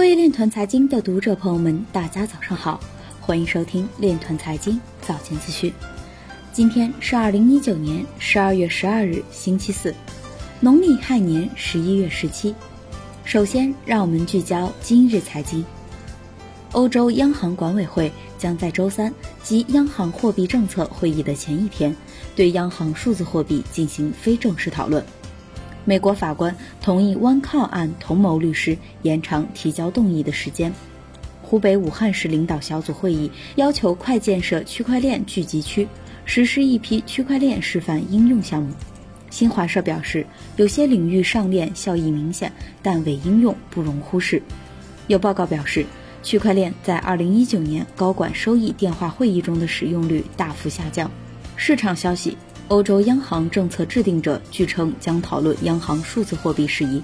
各位链团财经的读者朋友们，大家早上好，欢迎收听链团财经早间资讯。今天是二零一九年十二月十二日，星期四，农历亥年十一月十七。首先，让我们聚焦今日财经。欧洲央行管委会将在周三及央行货币政策会议的前一天，对央行数字货币进行非正式讨论。美国法官同意湾靠案同谋律师延长提交动议的时间。湖北武汉市领导小组会议要求快建设区块链聚集区，实施一批区块链示范应用项目。新华社表示，有些领域上链效益明显，但伪应用不容忽视。有报告表示，区块链在2019年高管收益电话会议中的使用率大幅下降。市场消息。欧洲央行政策制定者据称将讨论央行数字货币事宜。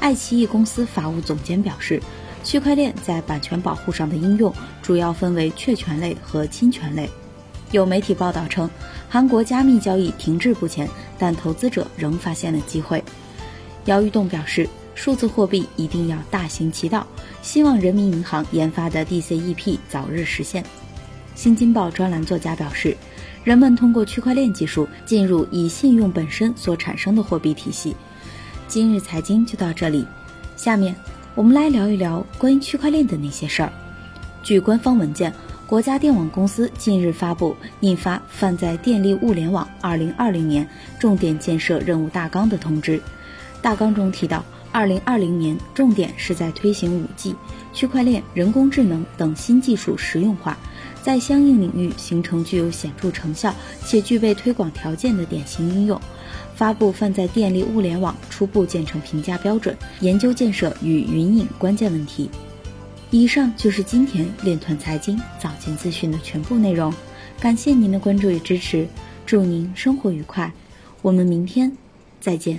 爱奇艺公司法务总监表示，区块链在版权保护上的应用主要分为确权类和侵权类。有媒体报道称，韩国加密交易停滞不前，但投资者仍发现了机会。姚玉栋表示，数字货币一定要大行其道，希望人民银行研发的 DCEP 早日实现。新京报专栏作家表示。人们通过区块链技术进入以信用本身所产生的货币体系。今日财经就到这里，下面我们来聊一聊关于区块链的那些事儿。据官方文件，国家电网公司近日发布印发《泛在电力物联网二零二零年重点建设任务大纲》的通知。大纲中提到，二零二零年重点是在推行五 G、区块链、人工智能等新技术实用化。在相应领域形成具有显著成效且具备推广条件的典型应用，发布泛在电力物联网初步建成评价标准，研究建设与云影关键问题。以上就是今天链团财经早间资讯的全部内容，感谢您的关注与支持，祝您生活愉快，我们明天再见。